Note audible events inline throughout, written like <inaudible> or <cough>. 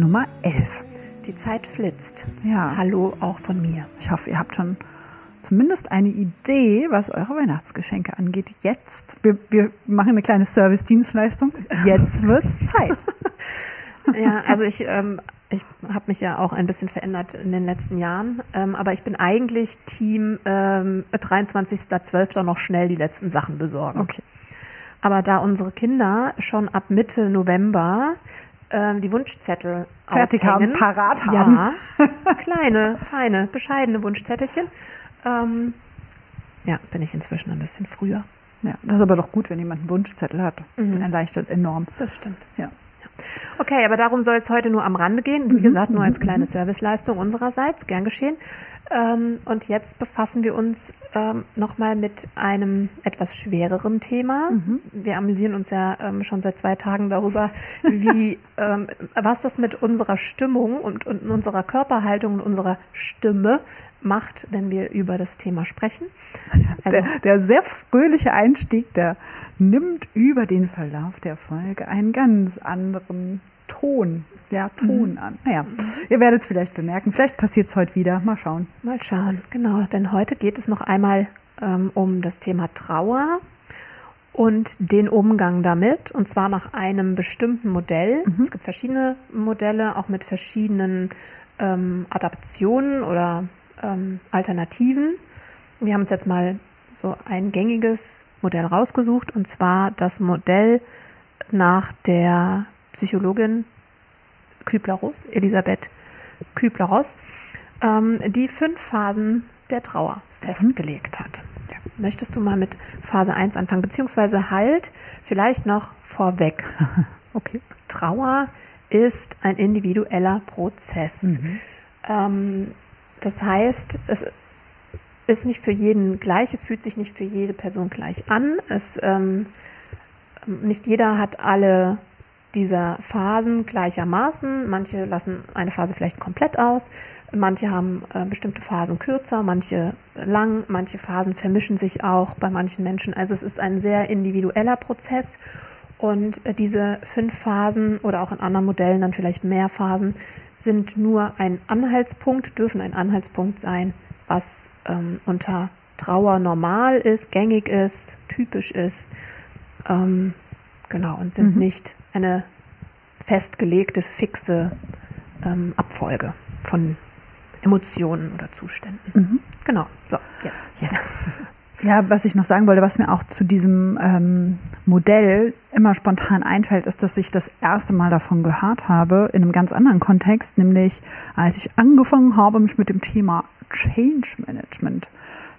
Nummer 11. Die Zeit flitzt. Ja. Hallo auch von mir. Ich hoffe, ihr habt schon zumindest eine Idee, was eure Weihnachtsgeschenke angeht. Jetzt, wir, wir machen eine kleine Service-Dienstleistung. Jetzt <laughs> wird's Zeit. ja, also ich, ähm, ich habe mich ja auch ein bisschen verändert in den letzten Jahren, ähm, aber ich bin eigentlich Team ähm, 23.12. noch schnell die letzten Sachen besorgen. Okay. Aber da unsere Kinder schon ab Mitte November ähm, die Wunschzettel Fertig aushängen, haben, parat haben. Ja, <laughs> kleine, feine, bescheidene Wunschzettelchen. Ähm, ja, bin ich inzwischen ein bisschen früher. Ja, das ist aber doch gut, wenn jemand einen Wunschzettel hat. Mhm. Erleichtert enorm. Das stimmt. Ja. Okay, aber darum soll es heute nur am Rande gehen. Wie gesagt, nur als kleine Serviceleistung unsererseits, gern geschehen. Ähm, und jetzt befassen wir uns ähm, nochmal mit einem etwas schwereren Thema. Wir amüsieren uns ja ähm, schon seit zwei Tagen darüber, wie <laughs> ähm, was das mit unserer Stimmung und, und unserer Körperhaltung und unserer Stimme macht, wenn wir über das Thema sprechen. <laughs> Also, Der, der sehr fröhliche Einstieg, der nimmt über den Verlauf der Folge einen ganz anderen Ton. Ja, Ton an. Naja, ihr werdet es vielleicht bemerken. Vielleicht passiert es heute wieder. Mal schauen. Mal schauen, genau. Denn heute geht es noch einmal ähm, um das Thema Trauer und den Umgang damit. Und zwar nach einem bestimmten Modell. Es gibt verschiedene Modelle, auch mit verschiedenen ähm, Adaptionen oder ähm, Alternativen. Wir haben uns jetzt mal so ein gängiges Modell rausgesucht. Und zwar das Modell nach der Psychologin Kübler-Ross, Elisabeth Kübler-Ross, ähm, die fünf Phasen der Trauer festgelegt hat. Ja. Möchtest du mal mit Phase 1 anfangen, beziehungsweise halt vielleicht noch vorweg. <laughs> Okay. Trauer ist ein individueller Prozess. Ähm, das heißt, es ist nicht für jeden gleich, es fühlt sich nicht für jede Person gleich an. Es, ähm, nicht jeder hat alle dieser Phasen gleichermaßen. Manche lassen eine Phase vielleicht komplett aus, manche haben äh, bestimmte Phasen kürzer, manche lang, manche Phasen vermischen sich auch bei manchen Menschen. Also es ist ein sehr individueller Prozess und äh, diese fünf Phasen oder auch in anderen Modellen dann vielleicht mehr Phasen sind nur ein Anhaltspunkt, dürfen ein Anhaltspunkt sein, was ähm, unter Trauer normal ist, gängig ist, typisch ist. Ähm, genau, und sind nicht eine festgelegte, fixe ähm, Abfolge von Emotionen oder Zuständen. Genau, so, jetzt. Yes. <laughs> Ja, was ich noch sagen wollte, was mir auch zu diesem ähm, Modell immer spontan einfällt, ist, dass ich das erste Mal davon gehört habe, in einem ganz anderen Kontext, nämlich als ich angefangen habe, mich mit dem Thema Change Management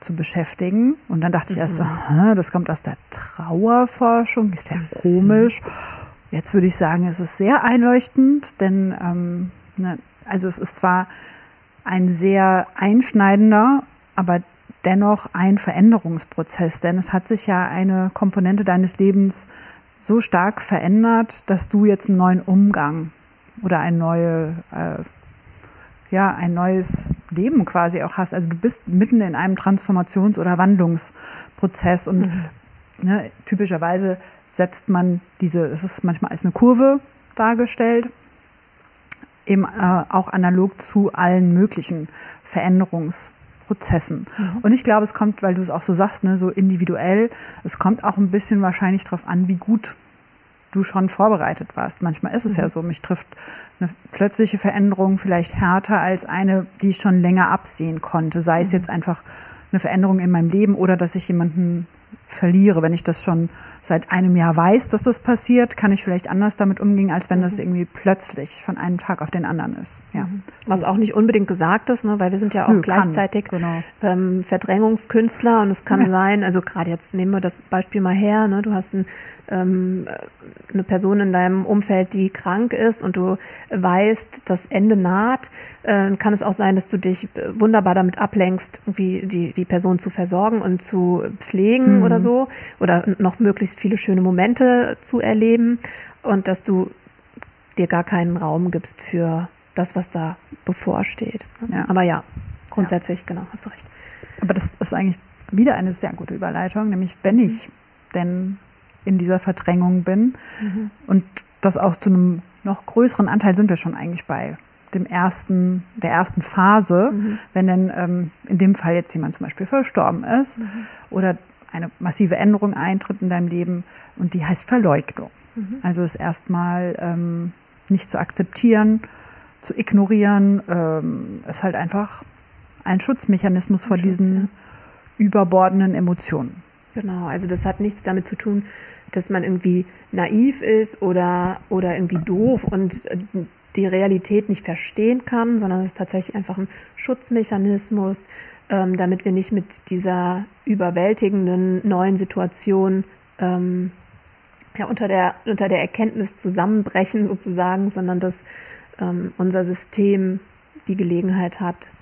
zu beschäftigen. Und dann dachte ich erst so, hä, das kommt aus der Trauerforschung, ist ja komisch. Jetzt würde ich sagen, es ist sehr einleuchtend, denn ähm, ne, also es ist zwar ein sehr einschneidender, aber dennoch ein Veränderungsprozess, denn es hat sich ja eine Komponente deines Lebens so stark verändert, dass du jetzt einen neuen Umgang oder ein neue, äh, ja, ein neues Leben quasi auch hast. Also du bist mitten in einem Transformations- oder Wandlungsprozess und ne, typischerweise setzt man diese, es ist manchmal als eine Kurve dargestellt, eben äh, auch analog zu allen möglichen Veränderungsprozessen. Und ich glaube, es kommt, weil du es auch so sagst, ne, so individuell, es kommt auch ein bisschen wahrscheinlich darauf an, wie gut du schon vorbereitet warst. Manchmal ist es ja so, mich trifft eine plötzliche Veränderung vielleicht härter als eine, die ich schon länger absehen konnte. Sei es jetzt einfach eine Veränderung in meinem Leben oder dass ich jemanden verliere. Wenn ich das schon seit einem Jahr weiß, dass das passiert, kann ich vielleicht anders damit umgehen, als wenn mhm. das irgendwie plötzlich von einem Tag auf den anderen ist. Ja. Mhm. Was auch nicht unbedingt gesagt ist, ne? weil wir sind ja auch Nö, gleichzeitig genau. ähm, Verdrängungskünstler und es kann ja. sein, also gerade jetzt nehmen wir das Beispiel mal her, ne? du hast ein, ähm, eine Person in deinem Umfeld, die krank ist und du weißt, das Ende naht, äh, kann es auch sein, dass du dich wunderbar damit ablenkst, irgendwie die, die Person zu versorgen und zu pflegen mhm. oder so oder noch möglichst viele schöne Momente zu erleben und dass du dir gar keinen Raum gibst für das, was da bevorsteht. Ja. Aber ja, grundsätzlich, ja. genau, hast du recht. Aber das ist eigentlich wieder eine sehr gute Überleitung, nämlich wenn ich denn in dieser Verdrängung bin mhm. und das auch zu einem noch größeren Anteil sind wir schon eigentlich bei dem ersten, der ersten Phase, mhm. wenn denn ähm, in dem Fall jetzt jemand zum Beispiel verstorben ist mhm. oder eine massive Änderung eintritt in deinem Leben und die heißt Verleugnung. Mhm. Also es erstmal ähm, nicht zu akzeptieren, zu ignorieren, ähm, ist halt einfach ein Schutzmechanismus ein vor Schutz, diesen ja. überbordenden Emotionen. Genau, also das hat nichts damit zu tun, dass man irgendwie naiv ist oder, oder irgendwie doof und äh, die Realität nicht verstehen kann, sondern es ist tatsächlich einfach ein Schutzmechanismus, ähm, damit wir nicht mit dieser überwältigenden neuen Situation ähm, ja, unter, der, unter der Erkenntnis zusammenbrechen sozusagen, sondern dass ähm, unser System die Gelegenheit hat,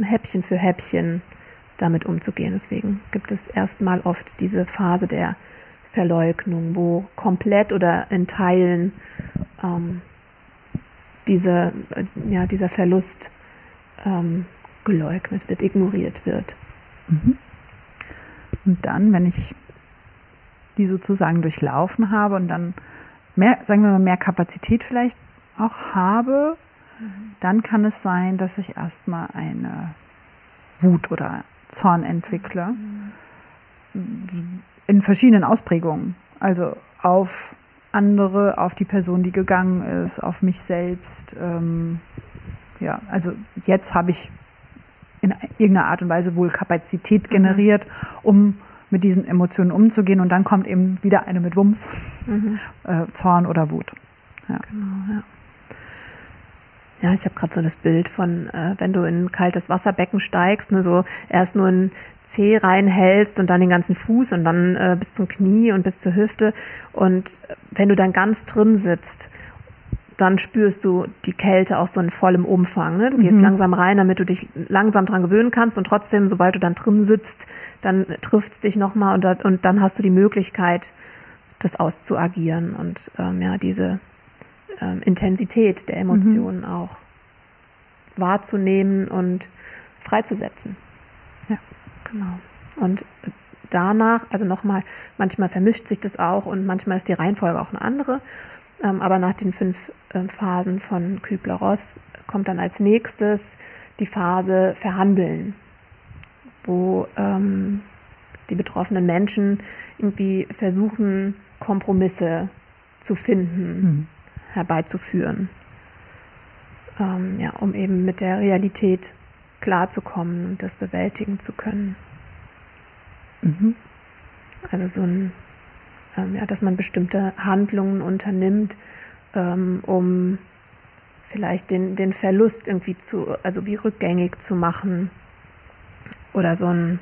Häppchen für Häppchen damit umzugehen. Deswegen gibt es erstmal oft diese Phase der Verleugnung, wo komplett oder in Teilen ähm, diese, äh, ja, dieser Verlust ähm, geleugnet wird, ignoriert wird. Mhm. Und dann, wenn ich die sozusagen durchlaufen habe und dann mehr, sagen wir mal, mehr Kapazität vielleicht auch habe, mhm. dann kann es sein, dass ich erstmal eine Wut oder Zorn entwickle. Mhm. In verschiedenen Ausprägungen. Also auf andere, auf die Person, die gegangen ist, auf mich selbst. Ähm, ja, also jetzt habe ich in irgendeiner Art und Weise wohl Kapazität mhm. generiert, um mit diesen Emotionen umzugehen. Und dann kommt eben wieder eine mit Wumms, mhm. <laughs> äh, Zorn oder Wut. Ja. Genau, ja. Ja, ich habe gerade so das Bild von, äh, wenn du in ein kaltes Wasserbecken steigst, ne, so erst nur ein Zeh reinhältst und dann den ganzen Fuß und dann äh, bis zum Knie und bis zur Hüfte. Und wenn du dann ganz drin sitzt, dann spürst du die Kälte auch so in vollem Umfang. Ne? Du gehst mhm. langsam rein, damit du dich langsam dran gewöhnen kannst und trotzdem, sobald du dann drin sitzt, dann trifft es dich nochmal und, da, und dann hast du die Möglichkeit, das auszuagieren und ähm, ja, diese ähm, Intensität der Emotionen mhm. auch wahrzunehmen und freizusetzen. Ja. Genau. Und danach, also nochmal, manchmal vermischt sich das auch und manchmal ist die Reihenfolge auch eine andere. Ähm, aber nach den fünf ähm, Phasen von Kübler-Ross kommt dann als nächstes die Phase Verhandeln, wo ähm, die betroffenen Menschen irgendwie versuchen, Kompromisse zu finden. Herbeizuführen, ähm, ja, um eben mit der Realität klarzukommen und das bewältigen zu können. Mhm. Also so ein, ähm, ja, dass man bestimmte Handlungen unternimmt, ähm, um vielleicht den, den Verlust irgendwie zu, also wie rückgängig zu machen. Oder so ein,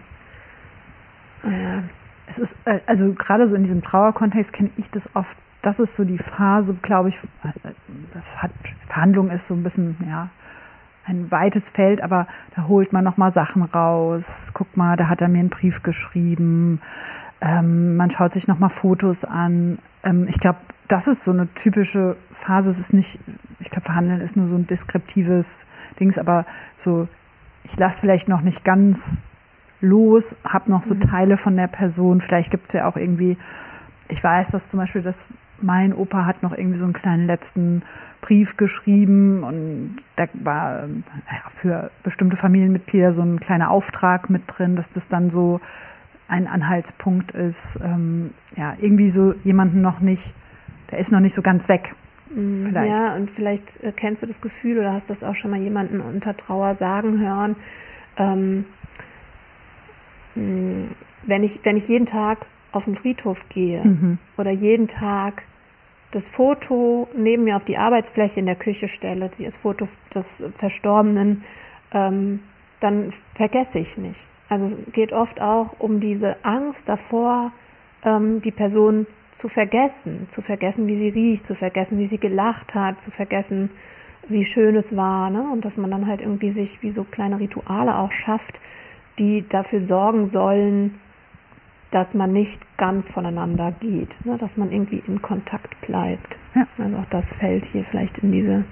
äh, es ist, äh, also gerade so in diesem Trauerkontext kenne ich das oft das ist so die Phase, glaube ich, das hat, Verhandlung ist so ein bisschen, ja, ein weites Feld, aber da holt man nochmal Sachen raus. Guck mal, da hat er mir einen Brief geschrieben. Ähm, man schaut sich nochmal Fotos an. Ähm, ich glaube, das ist so eine typische Phase. Es ist nicht, ich glaube, Verhandeln ist nur so ein deskriptives Dings, aber so, ich lasse vielleicht noch nicht ganz los, habe noch so mhm. Teile von der Person. Vielleicht gibt es ja auch irgendwie, ich weiß, dass zum Beispiel das mein Opa hat noch irgendwie so einen kleinen letzten Brief geschrieben und da war ja, für bestimmte Familienmitglieder so ein kleiner Auftrag mit drin, dass das dann so ein Anhaltspunkt ist, ähm, ja, irgendwie so jemanden noch nicht, der ist noch nicht so ganz weg. Mm, vielleicht. Ja, und vielleicht äh, kennst du das Gefühl oder hast das auch schon mal jemanden unter Trauer sagen hören. Ähm, wenn ich, wenn ich jeden Tag auf den Friedhof gehe mhm. oder jeden Tag das Foto neben mir auf die Arbeitsfläche in der Küche stelle, das Foto des Verstorbenen, ähm, dann vergesse ich nicht. Also es geht oft auch um diese Angst davor, ähm, die Person zu vergessen, zu vergessen, wie sie riecht, zu vergessen, wie sie gelacht hat, zu vergessen, wie schön es war, ne? Und dass man dann halt irgendwie sich wie so kleine Rituale auch schafft, die dafür sorgen sollen, dass man nicht ganz voneinander geht, ne? dass man irgendwie in Kontakt bleibt. Ja. Also auch das fällt hier vielleicht in diese,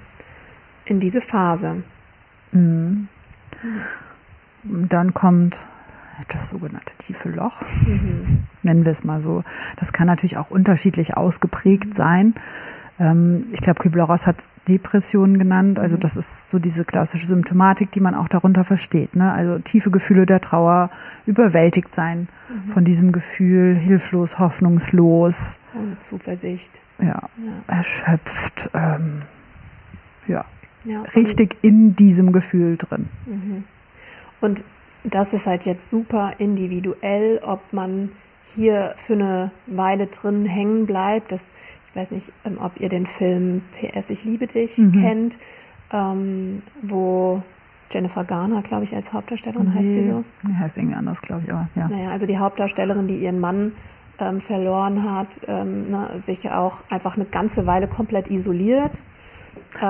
in diese Phase. Mhm. Dann kommt das sogenannte tiefe Loch, mhm. nennen wir es mal so. Das kann natürlich auch unterschiedlich ausgeprägt mhm. sein. Ähm, ich glaube, Kübler-Ross hat Depressionen genannt. Also mhm. das ist so diese klassische Symptomatik, die man auch darunter versteht. Ne? Also tiefe Gefühle der Trauer, überwältigt sein mhm. von diesem Gefühl, hilflos, hoffnungslos. Ohne Zuversicht. Ja, ja. erschöpft. Ähm, ja. ja richtig in diesem Gefühl drin. Mhm. Und das ist halt jetzt super individuell, ob man hier für eine Weile drin hängen bleibt. Das, ich weiß nicht, ähm, ob ihr den Film PS Ich liebe dich mhm. kennt, ähm, wo Jennifer Garner, glaube ich, als Hauptdarstellerin nee, heißt sie so. Die heißt irgendwie anders, glaube ich, aber ja. Naja, also die Hauptdarstellerin, die ihren Mann ähm, verloren hat, ähm, ne, sich auch einfach eine ganze Weile komplett isoliert.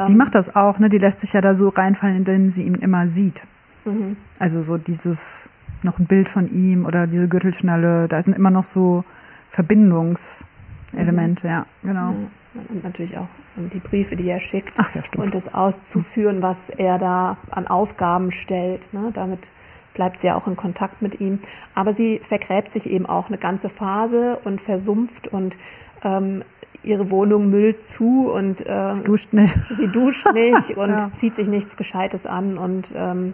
die ähm, macht das auch, ne? Die lässt sich ja da so reinfallen, indem sie ihn immer sieht. Mhm. Also so dieses, noch ein Bild von ihm oder diese Gürtelschnalle, da sind immer noch so Mhm. ja, genau. Ja. Und natürlich auch die Briefe, die er schickt. Ach, ja, und das auszuführen, was er da an Aufgaben stellt. Ne? Damit bleibt sie ja auch in Kontakt mit ihm. Aber sie vergräbt sich eben auch eine ganze Phase und versumpft und ähm, ihre Wohnung müllt zu und äh, sie duscht nicht. Sie duscht nicht <laughs> und ja. zieht sich nichts Gescheites an und ähm,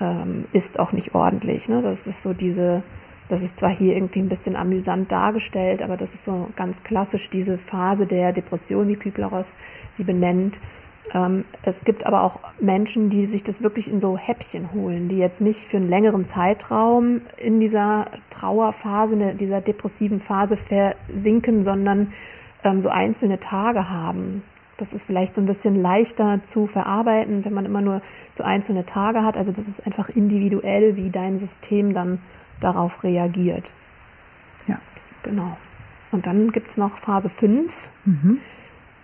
ähm, ist auch nicht ordentlich. Ne? Das ist so diese, das ist zwar hier irgendwie ein bisschen amüsant dargestellt, aber das ist so ganz klassisch diese Phase der Depression, wie Kübler-Ross sie benennt. Ähm, es gibt aber auch Menschen, die sich das wirklich in so Häppchen holen, die jetzt nicht für einen längeren Zeitraum in dieser Trauerphase, in dieser depressiven Phase versinken, sondern ähm, so einzelne Tage haben. Das ist vielleicht so ein bisschen leichter zu verarbeiten, wenn man immer nur so einzelne Tage hat. Also das ist einfach individuell, wie dein System dann darauf reagiert. Ja. Genau. Und dann gibt es noch Phase 5. Mhm.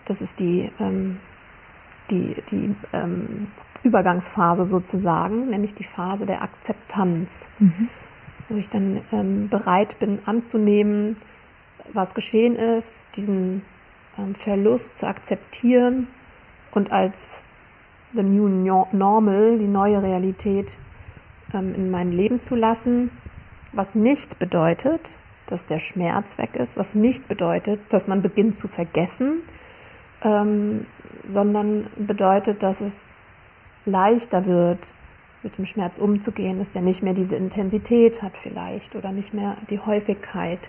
Das ist die, ähm, die, die ähm, Übergangsphase sozusagen, nämlich die Phase der Akzeptanz, mhm. wo ich dann ähm, bereit bin anzunehmen, was geschehen ist, diesen ähm, Verlust zu akzeptieren und als the new normal, die neue Realität ähm, in mein Leben zu lassen, was nicht bedeutet, dass der Schmerz weg ist, was nicht bedeutet, dass man beginnt zu vergessen, ähm, sondern bedeutet, dass es leichter wird, mit dem Schmerz umzugehen, dass der nicht mehr diese Intensität hat vielleicht oder nicht mehr die Häufigkeit.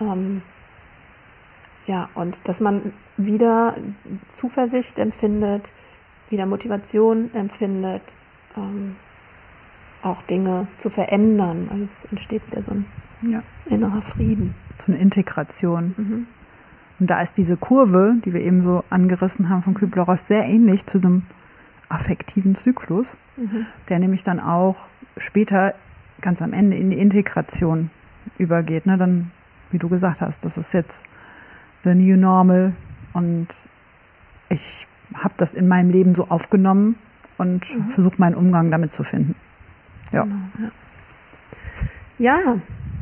Ähm, ja, und dass man wieder Zuversicht empfindet, wieder Motivation empfindet, ähm, auch Dinge zu verändern. Also es entsteht wieder so ein ja. innerer Frieden. So eine Integration. Mhm. Und da ist diese Kurve, die wir eben so angerissen haben von Kübler-Ross, sehr ähnlich zu einem affektiven Zyklus, mhm. der nämlich dann auch später ganz am Ende in die Integration übergeht. Ne? Dann, wie du gesagt hast, das ist jetzt the new normal und ich habe das in meinem Leben so aufgenommen und mhm. versuche meinen Umgang damit zu finden. Ja. Genau, ja. ja.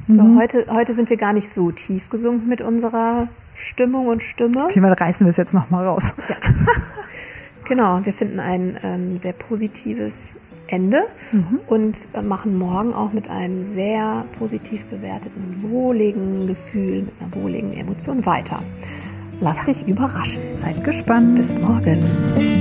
So, mhm. heute, heute sind wir gar nicht so tief gesunken mit unserer Stimmung und Stimme. Okay, mal reißen wir es jetzt nochmal raus. Ja. <laughs> genau, wir finden ein ähm, sehr positives Ende mhm. und äh, machen morgen auch mit einem sehr positiv bewerteten, wohligen Gefühl, mit einer wohligen Emotion weiter. Lass ja. dich überraschen. Seid gespannt. Bis morgen.